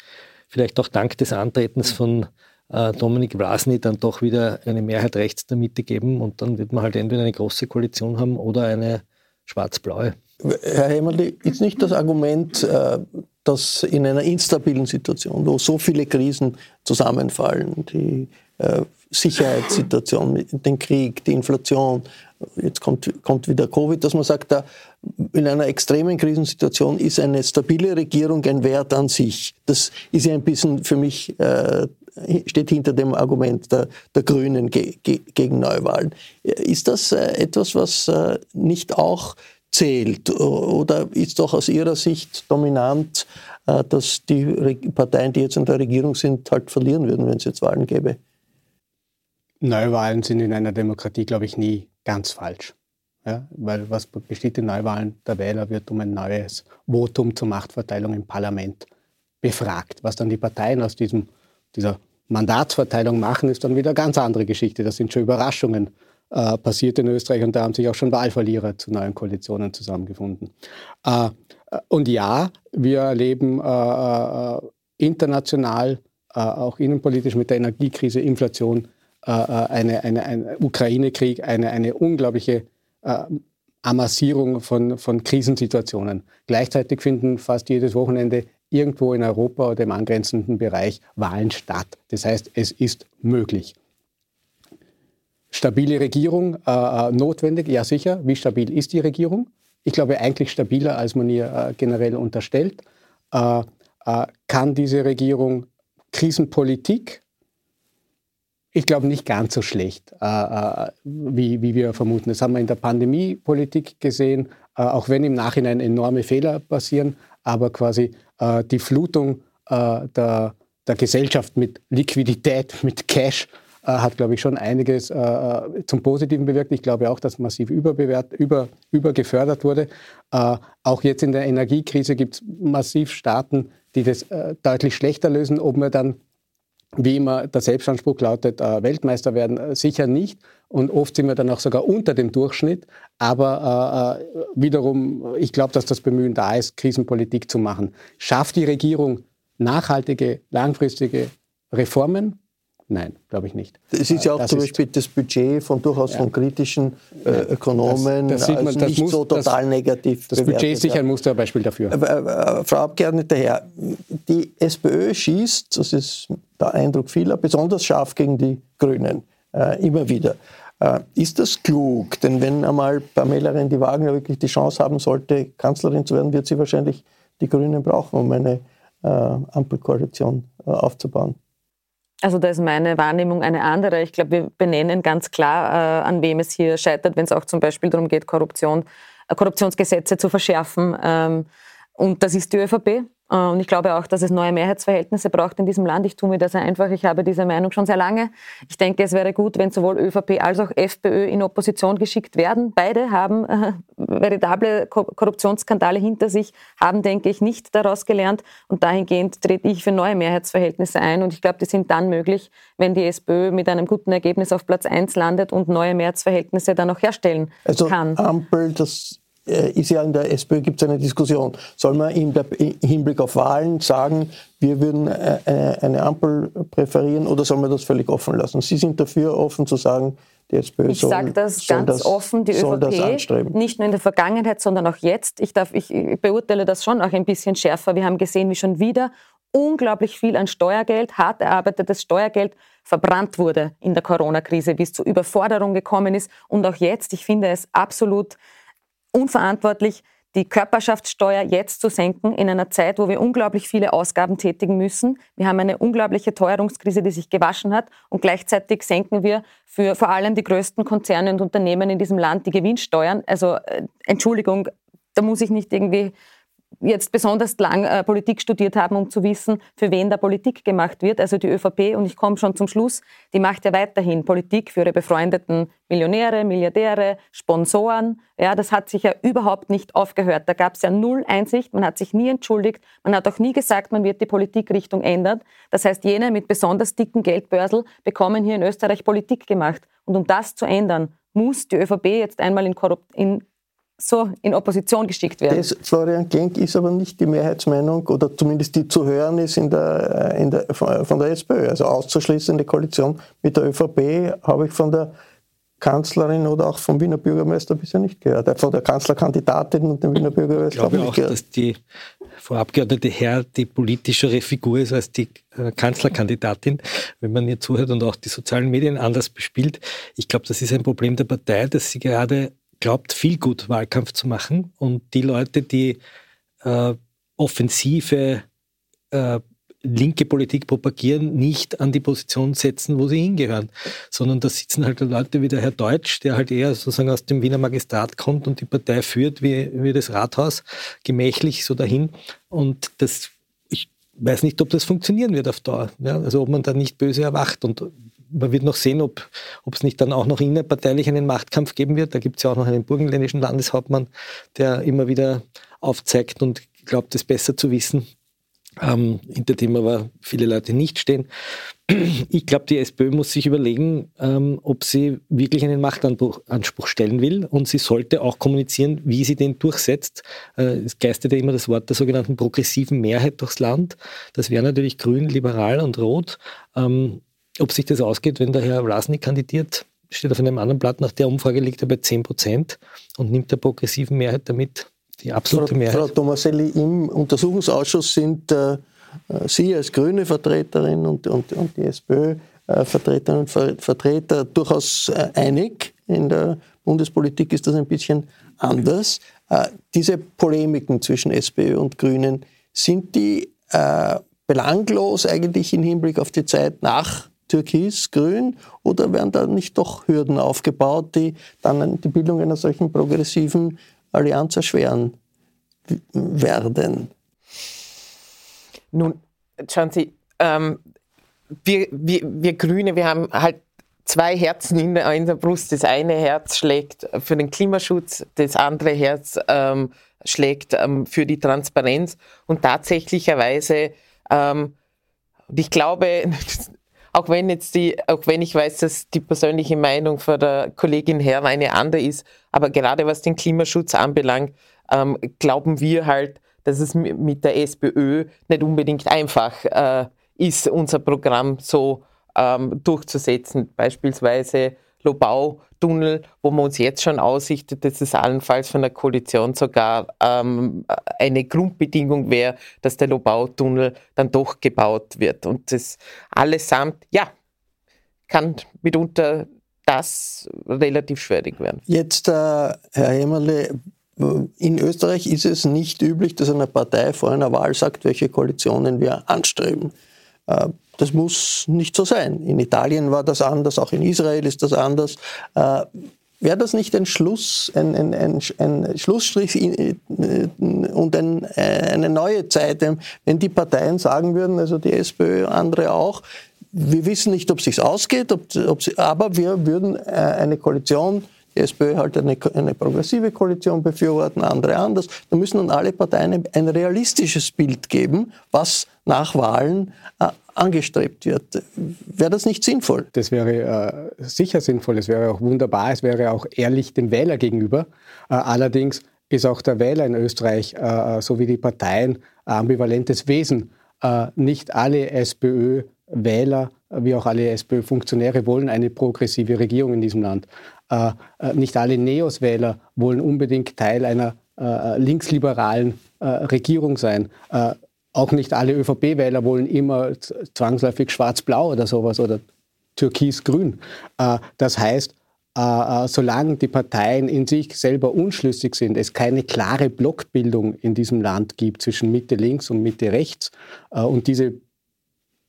vielleicht auch dank des Antretens von äh, Dominik Vlasny dann doch wieder eine Mehrheit rechts der Mitte geben und dann wird man halt entweder eine große Koalition haben oder eine schwarz-blaue. Herr Hemmerli, ist nicht das Argument, äh, dass in einer instabilen Situation, wo so viele Krisen zusammenfallen, die äh, Sicherheitssituation, den Krieg, die Inflation, jetzt kommt, kommt wieder Covid, dass man sagt, da in einer extremen Krisensituation ist eine stabile Regierung ein Wert an sich. Das ist ja ein bisschen für mich, äh, steht hinter dem Argument der, der Grünen ge, ge, gegen Neuwahlen. Ist das etwas, was nicht auch zählt? Oder ist doch aus Ihrer Sicht dominant, äh, dass die Parteien, die jetzt in der Regierung sind, halt verlieren würden, wenn es jetzt Wahlen gäbe? Neuwahlen sind in einer Demokratie, glaube ich, nie ganz falsch. Ja, weil was besteht in Neuwahlen? Der Wähler wird um ein neues Votum zur Machtverteilung im Parlament befragt. Was dann die Parteien aus diesem, dieser Mandatsverteilung machen, ist dann wieder eine ganz andere Geschichte. Das sind schon Überraschungen äh, passiert in Österreich und da haben sich auch schon Wahlverlierer zu neuen Koalitionen zusammengefunden. Äh, und ja, wir erleben äh, äh international, äh, auch innenpolitisch mit der Energiekrise, Inflation, äh, eine, eine, ein Ukraine-Krieg, eine, eine unglaubliche Amassierung von, von Krisensituationen. Gleichzeitig finden fast jedes Wochenende irgendwo in Europa oder im angrenzenden Bereich Wahlen statt. Das heißt, es ist möglich. Stabile Regierung äh, äh, notwendig? Ja, sicher. Wie stabil ist die Regierung? Ich glaube, eigentlich stabiler, als man ihr äh, generell unterstellt. Äh, äh, kann diese Regierung Krisenpolitik? Ich glaube nicht ganz so schlecht, äh, wie, wie, wir vermuten. Das haben wir in der Pandemiepolitik gesehen, auch wenn im Nachhinein enorme Fehler passieren, aber quasi die Flutung der, der Gesellschaft mit Liquidität, mit Cash, hat, glaube ich, schon einiges äh, äh, zum Positiven bewirkt. Ich glaube auch, dass massiv überbewert, über, übergefördert wurde. Äh, auch jetzt in der Energiekrise gibt es massiv Staaten, die das äh, deutlich schlechter lösen. Ob wir dann, wie immer der Selbstanspruch lautet, äh, Weltmeister werden, sicher nicht. Und oft sind wir dann auch sogar unter dem Durchschnitt. Aber wiederum, ich glaube, dass das Bemühen da ist, Krisenpolitik zu machen. Schafft die Regierung nachhaltige, langfristige Reformen? Nein, glaube ich nicht. Es ist ja auch das zum Beispiel das Budget von durchaus ja. von kritischen äh, Ökonomen das, das man, also nicht muss, so total das, negativ Das Budget ist sicher ein Musterbeispiel dafür. Äh, äh, Frau Abgeordnete Herr, die SPÖ schießt, das ist der Eindruck vieler, besonders scharf gegen die Grünen, äh, immer wieder. Äh, ist das klug? Denn wenn einmal Pamela Rendi-Wagner wirklich die Chance haben sollte, Kanzlerin zu werden, wird sie wahrscheinlich die Grünen brauchen, um eine äh, Ampelkoalition aufzubauen. Also da ist meine Wahrnehmung eine andere. Ich glaube, wir benennen ganz klar, äh, an wem es hier scheitert, wenn es auch zum Beispiel darum geht, Korruption, äh, Korruptionsgesetze zu verschärfen. Ähm, und das ist die ÖVP. Äh, und ich glaube auch, dass es neue Mehrheitsverhältnisse braucht in diesem Land. Ich tue mir das einfach. Ich habe diese Meinung schon sehr lange. Ich denke, es wäre gut, wenn sowohl ÖVP als auch FPÖ in Opposition geschickt werden. Beide haben äh, veritable Korruptionsskandale hinter sich, haben, denke ich, nicht daraus gelernt. Und dahingehend trete ich für neue Mehrheitsverhältnisse ein. Und ich glaube, die sind dann möglich, wenn die SPÖ mit einem guten Ergebnis auf Platz 1 landet und neue Mehrheitsverhältnisse dann auch herstellen also kann. Ampel, das ist ja in der SPÖ gibt es eine Diskussion. Soll man im Hinblick auf Wahlen sagen, wir würden äh, eine Ampel präferieren oder soll man das völlig offen lassen? Sie sind dafür, offen zu sagen, die SPÖ ich soll, sage das ganz das, offen, die ÖVP, nicht nur in der Vergangenheit, sondern auch jetzt. Ich, darf, ich beurteile das schon auch ein bisschen schärfer. Wir haben gesehen, wie schon wieder unglaublich viel an Steuergeld, hart erarbeitetes Steuergeld verbrannt wurde in der Corona-Krise, wie es zu Überforderung gekommen ist. Und auch jetzt, ich finde es absolut unverantwortlich, die Körperschaftssteuer jetzt zu senken in einer Zeit, wo wir unglaublich viele Ausgaben tätigen müssen. Wir haben eine unglaubliche Teuerungskrise, die sich gewaschen hat und gleichzeitig senken wir für vor allem die größten Konzerne und Unternehmen in diesem Land die Gewinnsteuern. Also äh, Entschuldigung, da muss ich nicht irgendwie jetzt besonders lang äh, Politik studiert haben, um zu wissen, für wen da Politik gemacht wird. Also die ÖVP, und ich komme schon zum Schluss, die macht ja weiterhin Politik für ihre befreundeten Millionäre, Milliardäre, Sponsoren. Ja, das hat sich ja überhaupt nicht aufgehört. Da gab es ja null Einsicht, man hat sich nie entschuldigt, man hat auch nie gesagt, man wird die Politikrichtung ändern. Das heißt, jene mit besonders dicken Geldbörsel bekommen hier in Österreich Politik gemacht. Und um das zu ändern, muss die ÖVP jetzt einmal in, in so in Opposition geschickt werden. Das, Florian Genk ist aber nicht die Mehrheitsmeinung oder zumindest die zu hören ist in der, in der, von der SPÖ. Also auszuschließende Koalition mit der ÖVP habe ich von der Kanzlerin oder auch vom Wiener Bürgermeister bisher nicht gehört. Von der Kanzlerkandidatin und dem Wiener Bürgermeister. Ich glaube auch, gehört. dass die Frau Abgeordnete Herr die politischere Figur ist als die äh, Kanzlerkandidatin, wenn man ihr zuhört und auch die sozialen Medien anders bespielt. Ich glaube, das ist ein Problem der Partei, dass sie gerade glaubt, viel gut Wahlkampf zu machen und die Leute, die äh, offensive äh, linke Politik propagieren, nicht an die Position setzen, wo sie hingehören, sondern da sitzen halt Leute wie der Herr Deutsch, der halt eher sozusagen aus dem Wiener Magistrat kommt und die Partei führt wie, wie das Rathaus, gemächlich so dahin. Und das, ich weiß nicht, ob das funktionieren wird auf Dauer. Ja? Also ob man da nicht böse erwacht und man wird noch sehen, ob, es nicht dann auch noch innerparteilich einen Machtkampf geben wird. Da gibt es ja auch noch einen burgenländischen Landeshauptmann, der immer wieder aufzeigt und glaubt, es besser zu wissen, ähm, hinter dem aber viele Leute nicht stehen. Ich glaube, die SPÖ muss sich überlegen, ähm, ob sie wirklich einen Machtanspruch stellen will und sie sollte auch kommunizieren, wie sie den durchsetzt. Äh, es geistert ja immer das Wort der sogenannten progressiven Mehrheit durchs Land. Das wäre natürlich grün, liberal und rot. Ähm, ob sich das ausgeht, wenn der Herr Vlasny kandidiert, steht auf einem anderen Blatt. Nach der Umfrage liegt er bei 10 Prozent und nimmt der progressiven Mehrheit damit die absolute Frau, Mehrheit. Frau Tomaselli, im Untersuchungsausschuss sind äh, Sie als grüne Vertreterin und, und, und die SPÖ-Vertreterinnen und Ver Vertreter durchaus äh, einig. In der Bundespolitik ist das ein bisschen anders. Äh, diese Polemiken zwischen SPÖ und Grünen, sind die äh, belanglos eigentlich im Hinblick auf die Zeit nach Türkis-Grün oder werden da nicht doch Hürden aufgebaut, die dann die Bildung einer solchen progressiven Allianz erschweren werden? Nun, schauen Sie, ähm, wir, wir, wir Grüne, wir haben halt zwei Herzen in der, in der, Brust. Das eine Herz schlägt für den Klimaschutz, das andere Herz ähm, schlägt ähm, für die Transparenz. Und tatsächlicherweise, ähm, ich glaube, auch wenn jetzt die, auch wenn ich weiß, dass die persönliche Meinung von der Kollegin Herr eine andere ist, aber gerade was den Klimaschutz anbelangt, ähm, glauben wir halt, dass es mit der SPÖ nicht unbedingt einfach äh, ist, unser Programm so ähm, durchzusetzen. Beispielsweise Lobau-Tunnel, wo man uns jetzt schon aussichtet, dass es allenfalls von der Koalition sogar ähm, eine Grundbedingung wäre, dass der Lobau-Tunnel dann doch gebaut wird. Und das allesamt, ja, kann mitunter das relativ schwierig werden. Jetzt, äh, Herr Hämmerle, in Österreich ist es nicht üblich, dass eine Partei vor einer Wahl sagt, welche Koalitionen wir anstreben. Äh, das muss nicht so sein. In Italien war das anders, auch in Israel ist das anders. Äh, wäre das nicht ein Schluss, ein, ein, ein, ein Schlussstrich äh, und ein, eine neue Zeit, wenn die Parteien sagen würden, also die SPÖ, andere auch, wir wissen nicht, ob es sich ausgeht, ob, ob sie, aber wir würden eine Koalition die SPÖ halt eine, eine progressive Koalition befürworten, andere anders. Da müssen nun alle Parteien ein realistisches Bild geben, was nach Wahlen äh, angestrebt wird. Wäre das nicht sinnvoll? Das wäre äh, sicher sinnvoll, es wäre auch wunderbar, es wäre auch ehrlich dem Wähler gegenüber. Äh, allerdings ist auch der Wähler in Österreich, äh, so wie die Parteien, ambivalentes Wesen. Äh, nicht alle SPÖ-Wähler wie auch alle SPÖ-Funktionäre wollen eine progressive Regierung in diesem Land. Äh, nicht alle Neos-Wähler wollen unbedingt Teil einer linksliberalen Regierung sein. Auch nicht alle ÖVP-Wähler wollen immer zwangsläufig schwarz-blau oder sowas oder türkis-grün. das heißt, solange die Parteien in sich selber unschlüssig sind, es keine klare Blockbildung in diesem Land gibt zwischen Mitte links und Mitte rechts und diese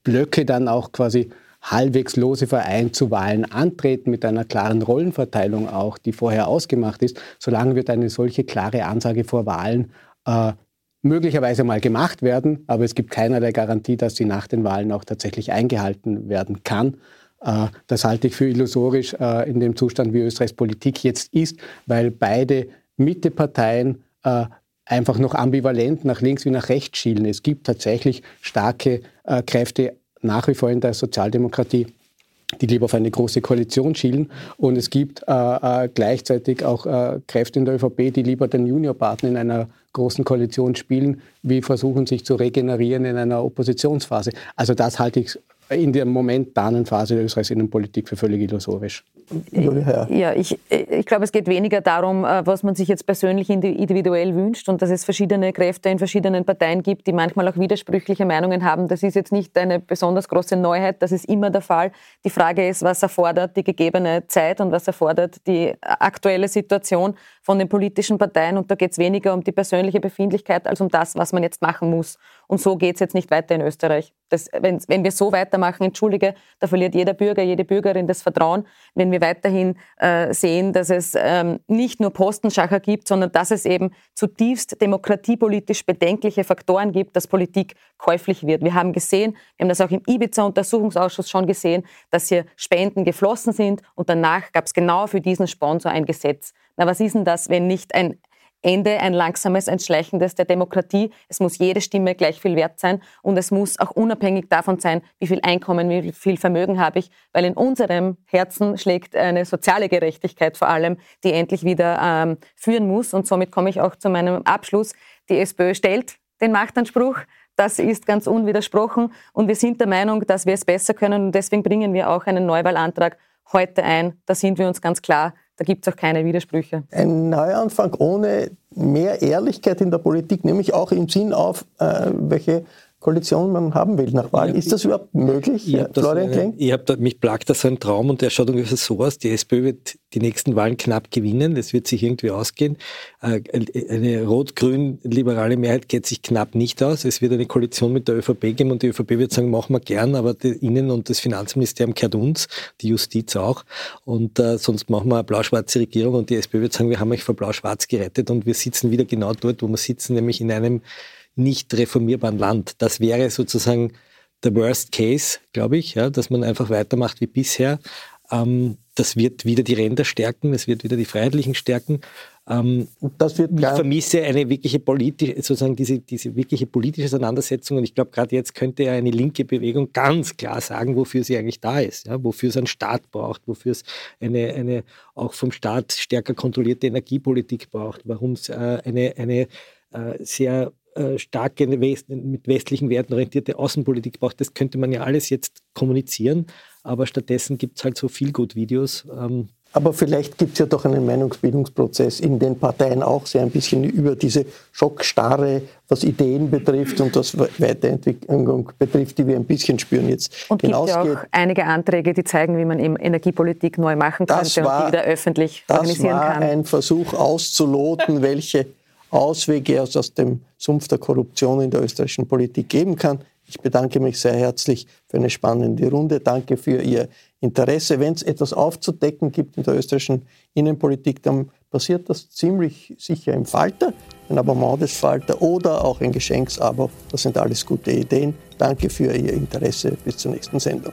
Blöcke dann auch quasi halbwegs lose Verein zu Wahlen antreten mit einer klaren Rollenverteilung auch, die vorher ausgemacht ist, solange wird eine solche klare Ansage vor Wahlen äh, möglicherweise mal gemacht werden, aber es gibt keinerlei Garantie, dass sie nach den Wahlen auch tatsächlich eingehalten werden kann. Äh, das halte ich für illusorisch äh, in dem Zustand, wie Österreichs Politik jetzt ist, weil beide Mitteparteien äh, einfach noch ambivalent nach links wie nach rechts schielen. Es gibt tatsächlich starke Kräfte nach wie vor in der Sozialdemokratie, die lieber auf eine große Koalition schielen. Und es gibt äh, äh, gleichzeitig auch äh, Kräfte in der ÖVP, die lieber den Juniorpartner in einer großen Koalition spielen, wie versuchen, sich zu regenerieren in einer Oppositionsphase. Also das halte ich in der momentanen Phase der Österreichs Innenpolitik für völlig illusorisch. Ja, ich, ich glaube, es geht weniger darum, äh, was man sich jetzt persönlich individuell wünscht und dass es verschiedene Kräfte in verschiedenen Parteien gibt, die manchmal auch widersprüchliche Meinungen haben. Das ist jetzt nicht eine besonders große Neuheit, das ist immer der Fall. Die Frage ist, was erfordert die gegebene Zeit und was erfordert die aktuelle Situation von den politischen Parteien. Und da geht es weniger um die persönliche Befindlichkeit als um das, was man jetzt machen muss. Und so geht es jetzt nicht weiter in Österreich. Das, wenn, wenn wir so weitermachen, entschuldige, da verliert jeder Bürger, jede Bürgerin das Vertrauen. Wenn wir weiterhin äh, sehen, dass es ähm, nicht nur Postenschacher gibt, sondern dass es eben zutiefst demokratiepolitisch bedenkliche Faktoren gibt, dass Politik käuflich wird. Wir haben gesehen, wir haben das auch im Ibiza-Untersuchungsausschuss schon gesehen, dass hier Spenden geflossen sind und danach gab es genau für diesen Sponsor ein Gesetz. Na, was ist denn das, wenn nicht ein Ende ein langsames Entschleichendes der Demokratie. Es muss jede Stimme gleich viel wert sein und es muss auch unabhängig davon sein, wie viel Einkommen, wie viel Vermögen habe ich, weil in unserem Herzen schlägt eine soziale Gerechtigkeit vor allem, die endlich wieder ähm, führen muss. Und somit komme ich auch zu meinem Abschluss. Die SPÖ stellt den Machtanspruch. Das ist ganz unwidersprochen und wir sind der Meinung, dass wir es besser können und deswegen bringen wir auch einen Neuwahlantrag heute ein. Da sind wir uns ganz klar da gibt es auch keine Widersprüche. Ein Neuanfang ohne mehr Ehrlichkeit in der Politik, nämlich auch im Sinn auf, äh, welche Koalition man haben will nach Wahlen. Ist das überhaupt möglich, ich Florian Kling? Ich habe mich plagt das so ein Traum und der schaut ungefähr so aus. Die SPÖ wird die nächsten Wahlen knapp gewinnen. Das wird sich irgendwie ausgehen. Äh, eine rot-grün-liberale Mehrheit geht sich knapp nicht aus. Es wird eine Koalition mit der ÖVP geben und die ÖVP wird sagen, machen wir gern, aber die Innen- und das Finanzministerium kehrt uns, die Justiz auch. Und äh, sonst machen wir eine blau-schwarze Regierung und die SPÖ wird sagen, wir haben euch vor blau-schwarz gerettet und wir sitzen wieder genau dort, wo wir sitzen, nämlich in einem nicht reformierbaren Land. Das wäre sozusagen der Worst Case, glaube ich, ja, dass man einfach weitermacht wie bisher. Ähm, das wird wieder die Ränder stärken, das wird wieder die Freiheitlichen stärken. Ähm, das wird ich vermisse eine wirkliche politische, sozusagen diese, diese wirkliche politische Auseinandersetzung. Und ich glaube, gerade jetzt könnte ja eine linke Bewegung ganz klar sagen, wofür sie eigentlich da ist, ja, wofür es einen Staat braucht, wofür es eine, eine auch vom Staat stärker kontrollierte Energiepolitik braucht, warum es äh, eine, eine äh, sehr äh, starke mit westlichen Werten orientierte Außenpolitik braucht, das könnte man ja alles jetzt kommunizieren, aber stattdessen gibt es halt so viel gut Videos. Ähm. aber vielleicht gibt es ja doch einen Meinungsbildungsprozess in den Parteien auch sehr ein bisschen über diese Schockstarre, was Ideen betrifft und was Weiterentwicklung betrifft, die wir ein bisschen spüren jetzt. Und gibt ja auch einige Anträge, die zeigen, wie man eben Energiepolitik neu machen könnte war, und die wieder öffentlich organisieren kann. Das war ein Versuch auszuloten, welche Auswege aus dem Sumpf der Korruption in der österreichischen Politik geben kann. Ich bedanke mich sehr herzlich für eine spannende Runde. Danke für Ihr Interesse. Wenn es etwas aufzudecken gibt in der österreichischen Innenpolitik, dann passiert das ziemlich sicher im Falter, ein Abonnement des Falter oder auch ein Geschenksabo. Das sind alles gute Ideen. Danke für Ihr Interesse. Bis zur nächsten Sendung.